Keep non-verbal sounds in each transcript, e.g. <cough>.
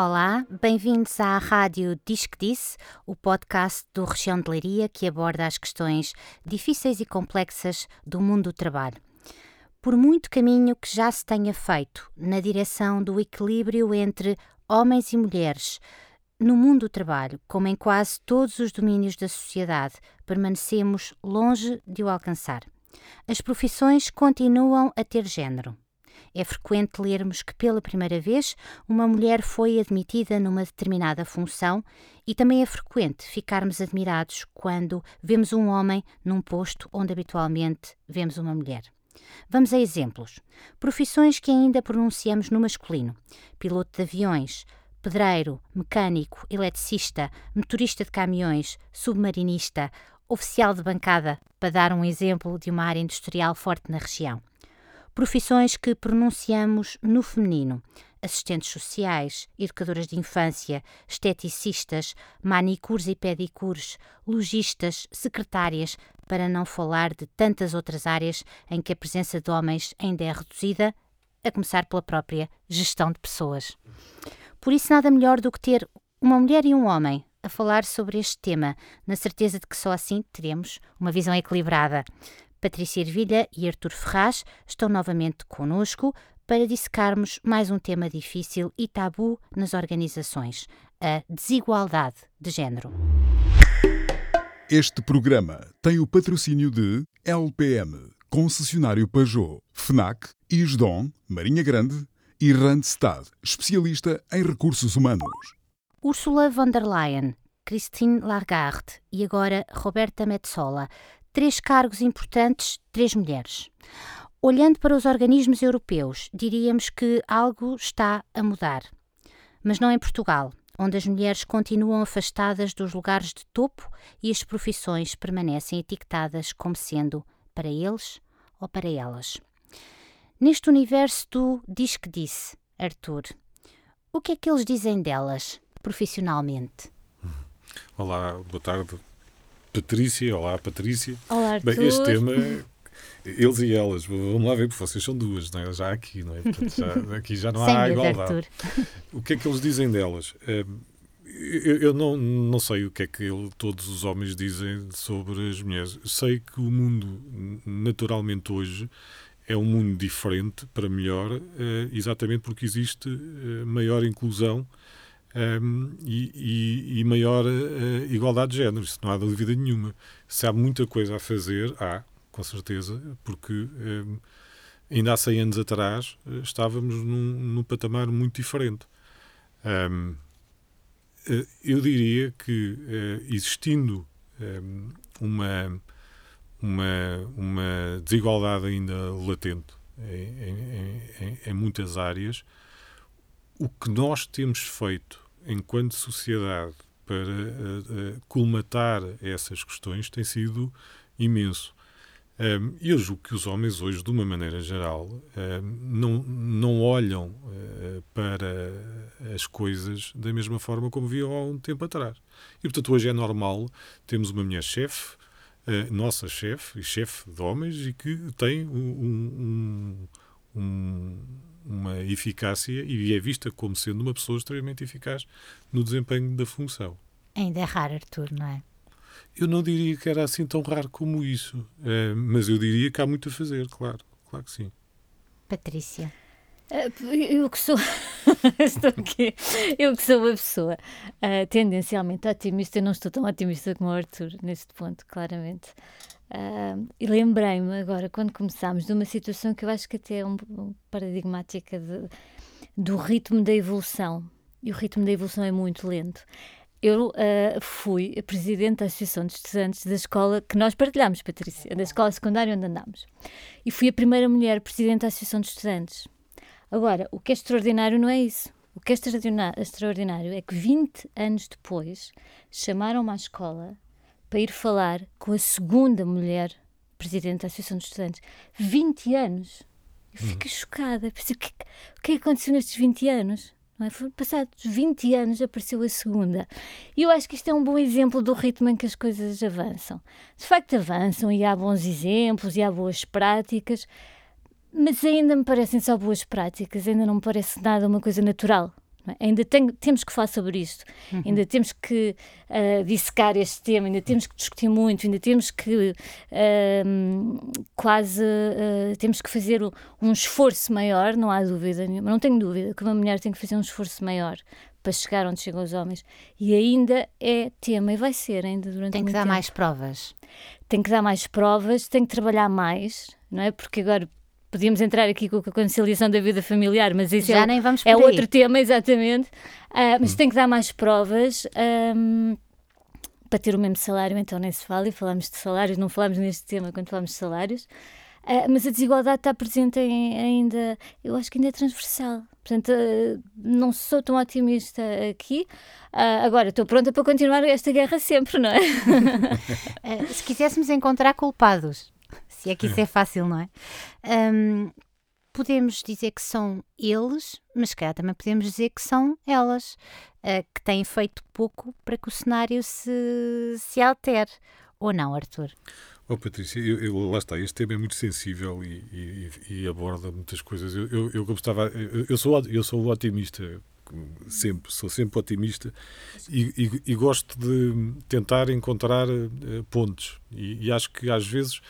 Olá, bem-vindos à Rádio Diz que Disse, o podcast do Região de Leiria que aborda as questões difíceis e complexas do mundo do trabalho. Por muito caminho que já se tenha feito na direção do equilíbrio entre homens e mulheres no mundo do trabalho, como em quase todos os domínios da sociedade, permanecemos longe de o alcançar. As profissões continuam a ter género. É frequente lermos que, pela primeira vez, uma mulher foi admitida numa determinada função e também é frequente ficarmos admirados quando vemos um homem num posto onde habitualmente vemos uma mulher. Vamos a exemplos. Profissões que ainda pronunciamos no masculino: piloto de aviões, pedreiro, mecânico, eletricista, motorista de caminhões, submarinista, oficial de bancada, para dar um exemplo de uma área industrial forte na região. Profissões que pronunciamos no feminino: assistentes sociais, educadoras de infância, esteticistas, manicures e pedicures, logistas, secretárias, para não falar de tantas outras áreas em que a presença de homens ainda é reduzida, a começar pela própria gestão de pessoas. Por isso, nada melhor do que ter uma mulher e um homem a falar sobre este tema, na certeza de que só assim teremos uma visão equilibrada. Patrícia Ervilha e Artur Ferraz estão novamente conosco para dissecarmos mais um tema difícil e tabu nas organizações: a desigualdade de género. Este programa tem o patrocínio de LPM, concessionário Peugeot, FNAC, Isdom, Marinha Grande e Randstad, especialista em recursos humanos. Ursula von der Leyen, Christine Lagarde e agora Roberta Metsola três cargos importantes, três mulheres. Olhando para os organismos europeus, diríamos que algo está a mudar. Mas não em Portugal, onde as mulheres continuam afastadas dos lugares de topo e as profissões permanecem etiquetadas como sendo para eles ou para elas. Neste universo do diz que disse, Arthur, o que é que eles dizem delas, profissionalmente? Olá, boa tarde. Patrícia, olá Patrícia. Olá, Arthur. Bem, este tema, eles e elas, vamos lá ver, porque vocês são duas, não é? já aqui, não é? Portanto, já, aqui já não há igualdade. O que é que eles dizem delas? Hum, Eu, eu não, não sei o que é que ele- todos os homens dizem sobre as mulheres. Sei que o mundo, naturalmente hoje, é um mundo diferente para melhor, eh, exatamente porque existe eh, maior inclusão um, e, e- e maior eh, igualdade de género, isso não há dúvida nenhuma. Se há muita coisa a fazer, há, com certeza, porque um, ainda há 100 anos atrás eh, estávamos num, num patamar muito diferente. Um, eh, eu diria que eh, existindo um, uma, uma, uma desigualdade ainda latente em, em- em- muitas áreas, o que nós temos feito enquanto sociedade para eh, eh, colmatar essas questões tem sido imenso. Eu julgo que os homens hoje, de uma maneira geral, não, não olham eh, para as coisas da mesma forma como viam há um tempo atrás. E, portanto, hoje é normal termos uma mulher chefe, eh, nossa chefe, e chefe de homens, e que tem um- um- um- uma eficácia e é vista como sendo uma pessoa extremamente eficaz no desempenho da função. Ainda é raro, Arthur, não é? Eu não diria que era assim tão raro como isso, eh, mas eu diria que há muito a fazer, claro, claro que sim. Patrícia. Ah, Eu que sou. <laughs> estou aqui. Eu que sou uma pessoa ah, tendencialmente otimista, eu não estou tão otimista como o Arthur neste ponto, claramente. Ah, e lembrei-me agora, quando começámos, de uma situação que eu acho que até é um, um paradigmática de- do ritmo da evolução. E o ritmo da evolução é muito lento. Eu ah, fui a presidente da Associação de Estudantes da escola que nós partilhamos, Patrícia, da escola secundária onde andámos. E fui a primeira mulher presidente da Associação de Estudantes. Agora, o que é extraordinário não é isso. O que é extraordinário é que 20 anos depois chamaram-me à escola para ir falar com a segunda mulher presidente da Associação de Estudantes. 20 anos! Eu fiquei chocada. Pensei, o que, é o é que aconteceu nestes 20 anos? Não é? Passados 20 anos apareceu a segunda. E eu acho que isto é um bom exemplo do ritmo em que as coisas avançam. De facto, avançam e há bons exemplos e há boas práticas, mas ainda me parecem só boas práticas, ainda não me parece nada uma coisa natural. É? Ainda tem, temos que falar sobre isto, uhum. ainda temos que uh, dissecar este tema, ainda temos que discutir muito, ainda temos que uh, quase uh, temos que fazer um esforço maior, não há dúvida nenhuma, não tenho dúvida que uma mulher tem que fazer um esforço maior para chegar onde chegam os homens e ainda é tema e vai ser ainda durante tem que dar tempo. mais provas tem que dar mais provas tem que trabalhar mais não é porque agora podíamos entrar aqui com a conciliação da vida familiar, mas isso Já é, nem vamos é outro tema, exatamente. Uh, mas hum. tem que dar mais provas. Um, para ter o mesmo salário, então nem se fala, e falamos de salários, não falamos neste tema quando falamos de salários, uh, mas a desigualdade está presente em, ainda, eu acho que ainda é transversal. Portanto, uh, não sou tão otimista aqui. Uh, agora, estou pronta para continuar esta guerra sempre, não é? <laughs> se quiséssemos encontrar culpados, se é que isso é fácil, não é? Um, podemos dizer que são eles, mas calhar também podemos dizer que são elas, uh, que têm feito pouco para que o cenário se, se altere. Ou não, Arthur? Oh, Patrícia, eu, eu, lá está, este tema é muito sensível e, e, e aborda muitas coisas. Eu, eu, eu, eu, eu, sou, eu sou otimista sempre, sou sempre otimista e, e, gosto de tentar encontrar uh, pontos. E, e, acho que às vezes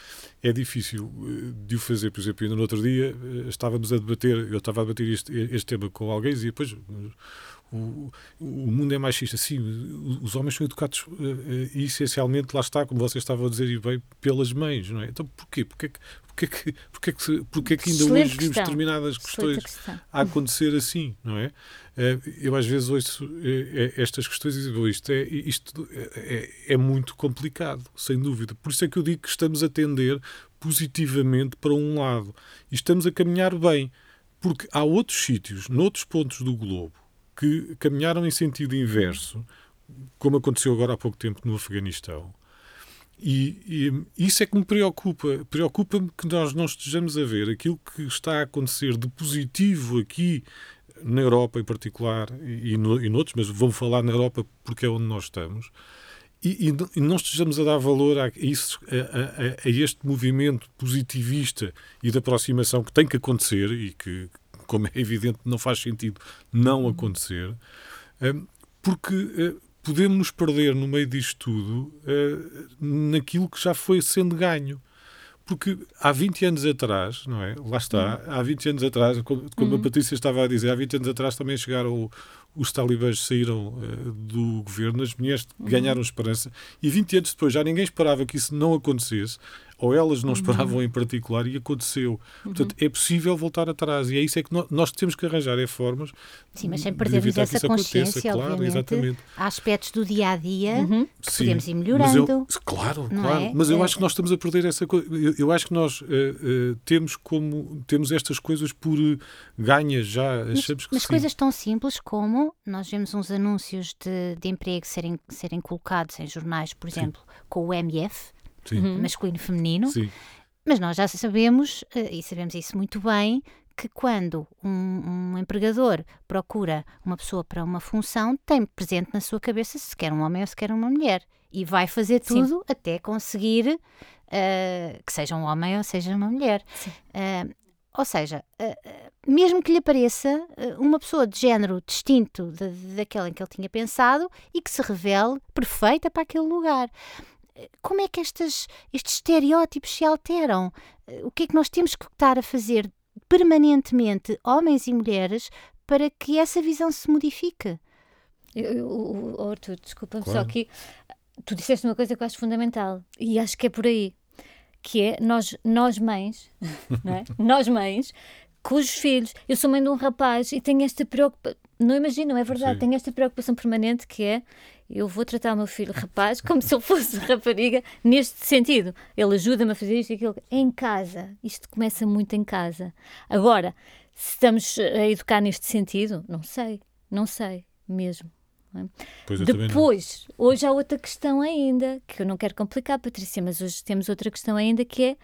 é difícil uh, de o fazer. Por exemplo, ainda no outro dia uh, estávamos a debater, eu estava a debater este, este tema com alguém e depois o, o mundo é machista. Sim, os homens são educados uh, uh, essencialmente, lá está, como vocês estavam a dizer, e bem, pelas mães, não é? Então porquê? Porquê que, porquê que, porquê que, porquê que ainda Excelente hoje vimos determinadas questões a acontecer assim, não é? Eu às vezes ouço estas questões e digo, isto, é, isto é, é, é muito complicado, sem dúvida. Por isso é que eu digo que estamos a tender positivamente para um lado e estamos a caminhar bem, porque há outros sítios, noutros pontos do globo, que caminharam em sentido inverso, como aconteceu agora há pouco tempo no Afeganistão. E, e isso é que me preocupa. Preocupa-me que nós não estejamos a ver aquilo que está a acontecer de positivo aqui na Europa em particular e, no, e noutros, mas vou falar na Europa porque é onde nós estamos. E, e, não estejamos a dar valor a, isso, a, a, a, este movimento positivista e de aproximação que tem que acontecer e que, como é evidente, não faz sentido não uhum. acontecer, hum, porque hum, podemos nos perder no meio disto tudo hum, naquilo que já foi sendo ganho. Porque há 20 anos atrás, não é? Lá está, há 20 anos atrás, como, como a Patrícia estava a dizer, há 20 anos atrás também chegaram os talibãs saíram uh, do governo, as mulheres ganharam esperança, e 20 anos depois já ninguém esperava que isso não acontecesse ou elas não uhum. esperavam em particular e aconteceu. Uhum. Portanto, é possível voltar atrás e é isso é que nós, temos que arranjar é formas Sim, mas sem perdermos essa consciência, claro, exatamente. Há aspectos do dia a dia uhum. que Sim, podemos ir melhorando. Eu, claro, claro. É? Mas eu é. acho que nós estamos a perder essa coisa. Eu, eu, acho que nós uh, uh, temos como temos estas coisas por uh, ganhas já. Mas, achamos que mas sim. coisas tão simples como nós vemos uns anúncios de, de emprego serem, serem colocados em jornais, por exemplo, sim. com o MF Sim. Uhum. masculino e feminino. Sim. Mas nós já sabemos, eh, e sabemos isso muito bem, que quando um, um, empregador procura uma pessoa para uma função, tem presente na sua cabeça se quer um homem ou se quer uma mulher. E vai fazer tudo Sim. até conseguir uh, que seja um homem ou seja uma mulher. Uh, ou seja, uh, mesmo que lhe apareça uma pessoa de género distinto daquela em que ele tinha pensado e que se revele perfeita para aquele lugar como é que estas, estes estereótipos se alteram? Eh, o que é que nós temos que estar a fazer permanentemente, homens e mulheres, para que essa visão se modifique? Eu, eu, Arthur, desculpa-me claro. só que tu disseste uma coisa que eu acho fundamental e acho que é por aí que é nós, nós mães, <laughs> é? nós mães, com os filhos. Eu sou mãe de um rapaz e tenho esta preocupação. Não imagino, é verdade. Sim. Tenho esta preocupação permanente que é eu vou tratar o meu filho rapaz como se ele fosse <laughs> rapariga neste sentido. Ele ajuda-me a fazer isto e aquilo. Em casa. Isto começa muito em casa. Agora, se estamos a educar neste sentido, não sei. Não sei mesmo. É? Depois, hoje há outra questão ainda, que eu não quero complicar, Patrícia, mas hoje temos outra questão ainda que é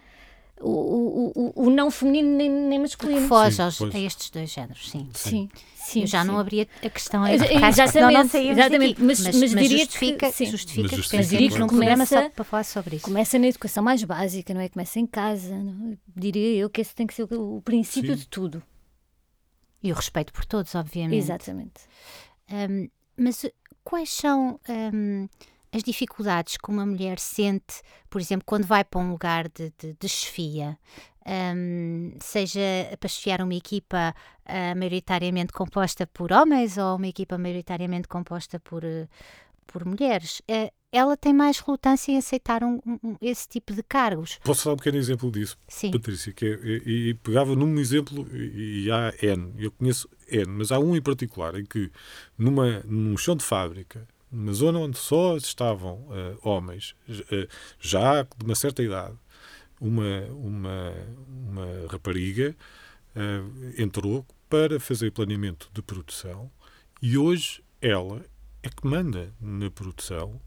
o, o, o, não feminino nem, nem masculino. Que foge Sim, aos, a estes dois géneros, sim. Sim, sim. Eu já sim. não abria a questão aí. Ex- porque acho que senão não exatamente, exatamente, daqui. mas- mas diria que justifica, sim. justifica Mas que justifica, num programa só Começa- para falar sobre isso. Começa na educação mais básica, não é? Começa em casa. não é? Diria eu que esse tem que ser o, princípio Sim. de tudo. E o respeito por todos, obviamente. Exatamente. Hum, mas quais são hum, as dificuldades que uma mulher sente, por exemplo, quando vai para um lugar de, de, de chefia? Hum, seja para chefiar uma equipa ah, maioritariamente composta por homens ou uma equipa maioritariamente composta por, eh, por mulheres. Eh, ela tem mais relutância em aceitar um- um- um- esse tipo de cargos. Posso dar um pequeno exemplo disso, Sim. Patrícia? Que é, e, e pegava num exemplo, e, e há N, eu conheço N, mas há um em particular em que, numa, num chão de fábrica, numa zona onde só estavam eh, homens, eh, já de uma certa idade, uma, uma, uma rapariga eh, entrou para fazer planeamento de produção e hoje ela é que manda na produção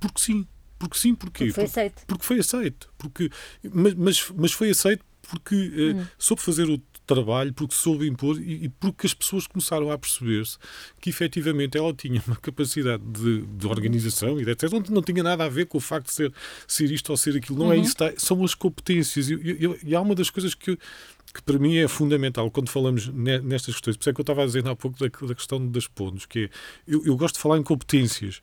porque sim. Porque sim, porquê? Porque foi Porque- aceito. porque foi aceito. Porque, mas, mas, mas foi aceito porque Hum. soube fazer o trabalho, porque soube impor e, e porque as pessoas começaram a perceber-se que efetivamente ela tinha uma capacidade de, de organização e de etc. Não, não tinha nada a ver com o facto de ser, ser isto ou ser aquilo. Não Uhum. é isso, tá? são as competências. E, e- e há uma das coisas que, que para mim é fundamental quando falamos ne- nestas questões. Por isso é que eu estava a dizer há pouco da, da questão das pontos, que é, eu, eu gosto de falar em competências.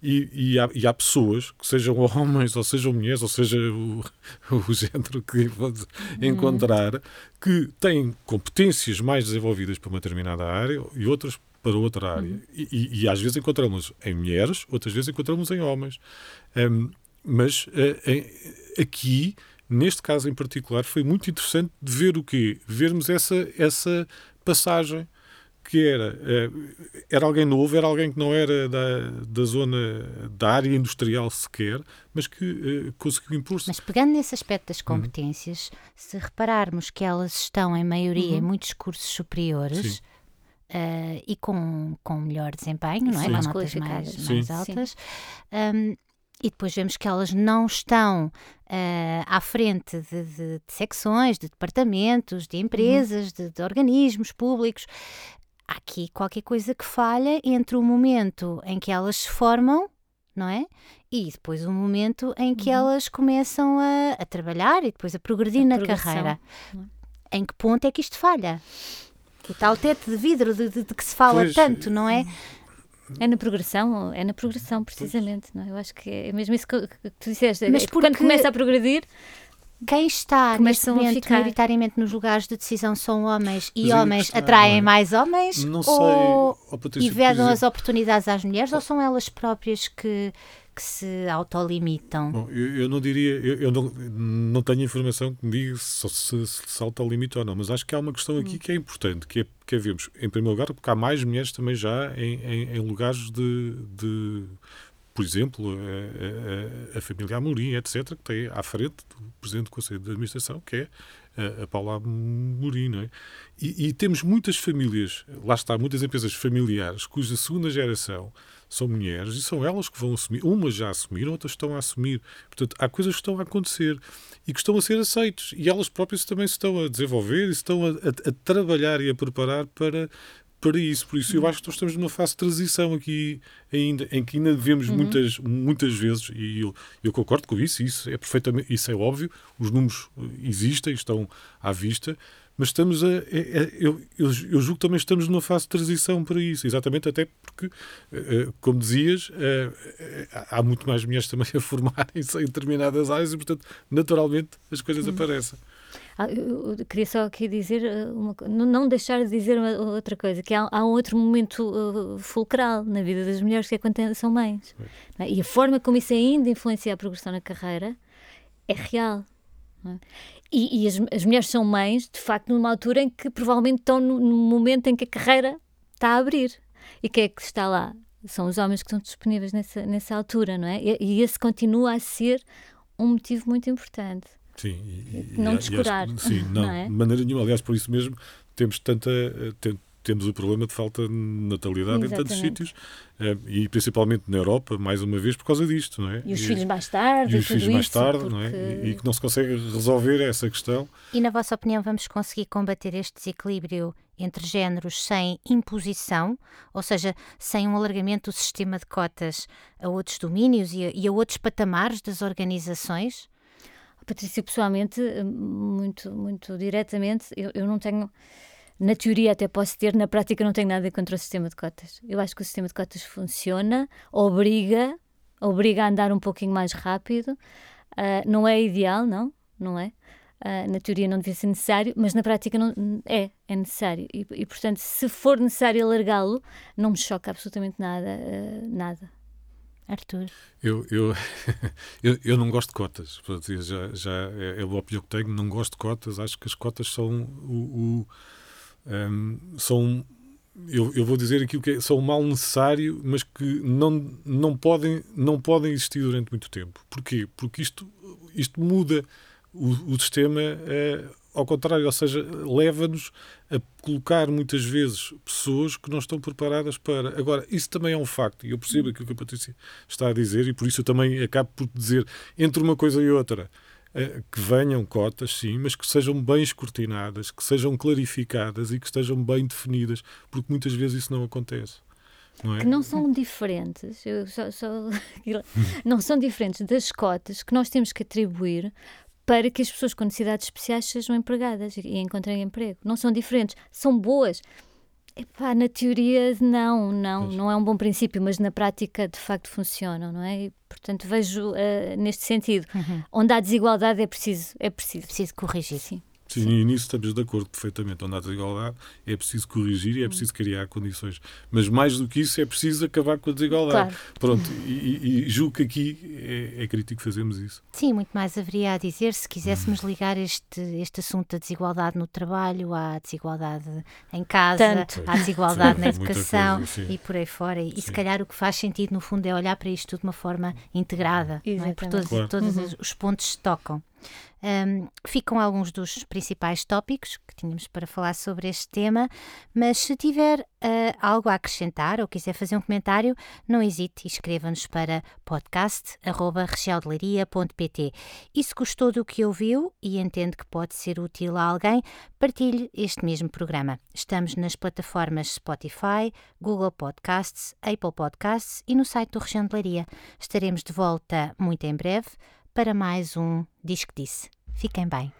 E, e, há, e há pessoas, que sejam <laughs> homens, ou sejam mulheres, ou seja o, <laughs> o género que pode encontrar, que têm competências mais desenvolvidas para uma determinada área e outras para outra área. E, e- e às vezes encontramos em mulheres, outras vezes encontramos em homens. Hum, mas eh, em- aqui, neste caso em particular, foi muito interessante de ver o quê? Vermos essa, essa passagem que era, eh, era alguém novo, era alguém que não era da, da zona, da área industrial sequer, mas que eh, conseguiu impor-se. Mas pegando nesse aspecto Uhum. das competências, se repararmos que elas estão em maioria Uhum. em muitos cursos superiores Sim. eh, e com, com melhor desempenho, não é? Sim. com notas mais, mais altas. Um, e depois vemos que elas não estão eh, à frente de, de- de secções, de departamentos, de empresas, de, de organismos públicos. Há aqui qualquer coisa que falha entre o momento em que elas se formam, não é? E depois o momento em que elas começam a, a trabalhar e depois a progredir A na carreira. não Em que ponto é que isto falha? O tal teto de vidro de, de- de que se fala Pois, tanto, não é? É na progressão, é na progressão, precisamente. Não é? Eu acho que é mesmo isso que, que tu disseste. Mas É que Quando porque- começa a progredir, Quem está neste Começam a momento ficar. maioritariamente nos lugares de decisão são homens e Mas homens está, atraem é? mais homens Não sei, ou ó, Patrícia, e vedam as oportunidades às mulheres ou são elas próprias que, que se autolimitam? Bom, eu, eu não diria, eu, eu não, não tenho informação que me diga se, se, se limite ou não, mas acho que há uma questão aqui que é importante, que é, que é vermos, em primeiro lugar, porque há mais mulheres também já em, em, em lugares de, de, por exemplo, a, a, a família Amorim, etc., que tem à frente do Presidente do Conselho de Administração, que é a, Paula Amorim, não é? E, e temos muitas famílias, lá está, muitas empresas familiares cuja segunda geração são mulheres e são elas que vão assumir. Umas já assumiram, outras estão a assumir. Portanto, há coisas que estão a acontecer e que estão a ser aceitos. E elas próprias também se estão a desenvolver e se estão a, a- a trabalhar e a preparar para, para isso. Por isso, eu acho que nós estamos numa fase de transição aqui ainda, em que ainda vemos muitas, muitas vezes, e eu, eu concordo com isso, isso é perfeitamente, isso é óbvio, os números eh, existem, estão à vista, mas estamos a. é- é- eu, eu, eu julgo que também estamos numa fase de transição para isso, exatamente até porque, eh, eh, como dizias, há muito mais mulheres também a formarem-se em determinadas áreas e, portanto, naturalmente as coisas aparecem. Ah, eu, queria só aqui dizer, uh, uma não, deixar de dizer uma- outra coisa, que há, há um outro momento uh, fulcral na vida das mulheres, que é quando são mães. é? E a forma como isso ainda influencia a progressão na carreira é real. é? E, e as, as mulheres são mães, de facto, numa altura em que provavelmente estão no, no momento em que a carreira está a abrir. E quem é que está lá? São os homens que estão disponíveis nessa, nessa altura, não é? E, e esse continua a ser um motivo muito importante. Sim, e- e- Não e acho- descurar, sim, não, não é? de maneira nenhuma. Aliás, por isso mesmo temos tanta. tem- temos o problema de falta de natalidade Exatamente. em tantos sítios eh, e principalmente na Europa, mais uma vez, por causa disto, não é? E os filhos mais tarde, e os tudo filhos mais tarde, porque... não é? E, e, que não se consegue resolver essa questão. E na vossa opinião, vamos conseguir combater este desequilíbrio entre géneros sem imposição, ou seja, sem um alargamento do sistema de cotas a outros domínios e a, e a outros patamares das organizações? Patrícia, pessoalmente, muito, muito diretamente, eu, eu não tenho na teoria até posso ter, na prática não tenho nada contra o sistema de cotas. Eu acho que o sistema de cotas funciona, obriga, obriga a andar um pouquinho mais rápido. Uh, não é ideal, não, não é? Uh, na teoria não devia ser necessário, mas na prática não, é, é necessário. E, e portanto, se for necessário alargá-lo, não me choca absolutamente nada, uh, nada. Arthur? Eu, eu, <laughs> eu, eu, não gosto de cotas. Já, já é, é a opinião que tenho, não gosto de cotas. Acho que as cotas são o, o um, são eu, eu, vou dizer aqui o que é, são um mal necessário, mas que não, não, podem, não podem existir durante muito tempo. Porquê? Porque isto, isto muda o, o sistema é, ao contrário, ou seja, leva-nos a colocar muitas vezes pessoas que não estão preparadas para. Agora, isso também é um facto, e eu percebo aquilo que a Patrícia está a dizer, e por isso eu também acabo por dizer, entre uma coisa e outra, eh, que venham cotas, sim, mas que sejam bem escrutinadas, que sejam clarificadas e que estejam bem definidas, porque muitas vezes isso não acontece. Não é? Que não são diferentes, só, só, <laughs> não são diferentes das cotas que nós temos que atribuir para que as pessoas com necessidades especiais sejam empregadas e encontrem emprego. Não são diferentes, são boas. Epá, na teoria, não, não, não é um bom princípio, mas na prática de facto funcionam, não é? E, portanto, vejo uh, neste sentido. Uhum. Onde há desigualdade é preciso, é preciso. É preciso corrigir. Sim. Sim, Sim, e nisso estamos de acordo perfeitamente. Onde há desigualdade é preciso corrigir e é preciso criar condições. Mas mais do que isso, é preciso acabar com a desigualdade. Claro. Pronto, e, e, julgo que aqui é, é crítico fazermos isso. Sim, muito mais haveria a dizer se quiséssemos ligar este, este assunto da desigualdade no trabalho à desigualdade em casa, Tanto. à desigualdade sim, na <laughs> educação coisa, e por aí fora. E, e se calhar o que faz sentido, no fundo, é olhar para isto de uma forma integrada, não é? por todos, claro. todos uhum. os pontos se tocam. Um, ficam alguns dos principais tópicos que tínhamos para falar sobre este tema, mas se tiver uh, algo a acrescentar ou quiser fazer um comentário, não hesite e escreva-nos para podcast.regialdelaria.pt. E se gostou do que ouviu e entende que pode ser útil a alguém, partilhe este mesmo programa. Estamos nas plataformas Spotify, Google Podcasts, Apple Podcasts e no site do Região de Leiria. Estaremos de volta muito em breve para mais um Diz que Disse. Fiquem bem.